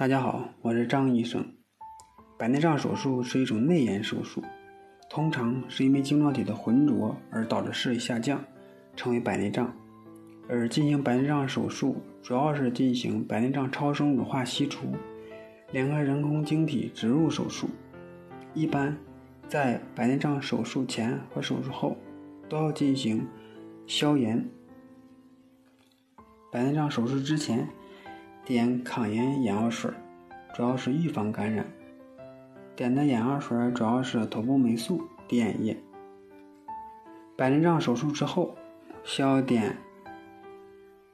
大家好，我是张医生。白内障手术是一种内炎手术，通常是因为晶状体的浑浊而导致视力下降，称为白内障。而进行白内障手术主要是进行白内障超声乳化析除，联合人工晶体植入手术。一般在白内障手术前和手术后都要进行消炎。白内障手术之前。点抗炎眼药水，主要是预防感染。点的眼药水主要是头部霉素滴眼液。白内障手术之后，需要点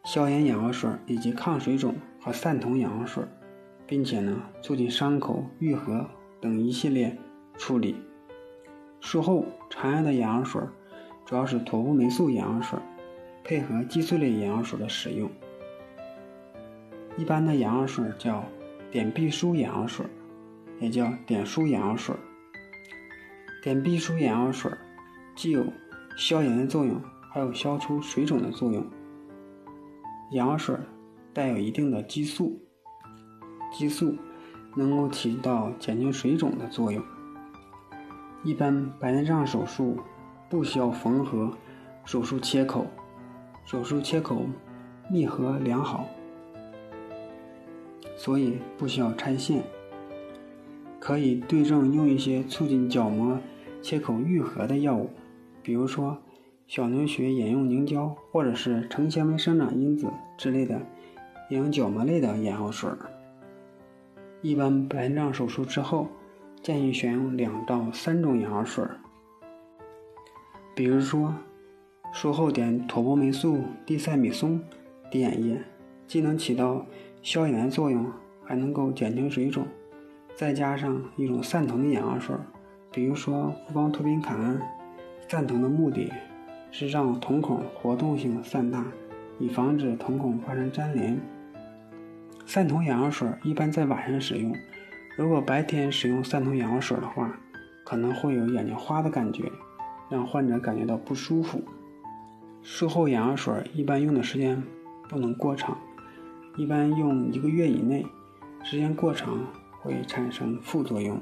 消炎眼药水以及抗水肿和散瞳眼药水，并且呢，促进伤口愈合等一系列处理。术后常用的眼药水主要是头部霉素眼药水，配合激素类眼药水的使用。一般的眼药水叫碘必舒眼药水，也叫碘舒眼药水。碘必舒眼药水既有消炎的作用，还有消除水肿的作用。眼药水带有一定的激素，激素能够起到减轻水肿的作用。一般白内障手术不需要缝合手术切口，手术切口密合良好。所以不需要拆线，可以对症用一些促进角膜切口愈合的药物，比如说小牛血眼用凝胶，或者是成纤维生长因子之类的养角膜类的眼药水。一般白内障手术之后，建议选用两到三种眼药水，比如说术后点妥布霉素地塞米松滴眼液，既能起到消炎作用还能够减轻水肿，再加上一种散瞳的眼药水，比如说复方托宾卡胺。散瞳的目的是让瞳孔活动性散大，以防止瞳孔发生粘连。散瞳眼药水一般在晚上使用，如果白天使用散瞳眼药水的话，可能会有眼睛花的感觉，让患者感觉到不舒服。术后眼药水一般用的时间不能过长。一般用一个月以内，时间过长会产生副作用。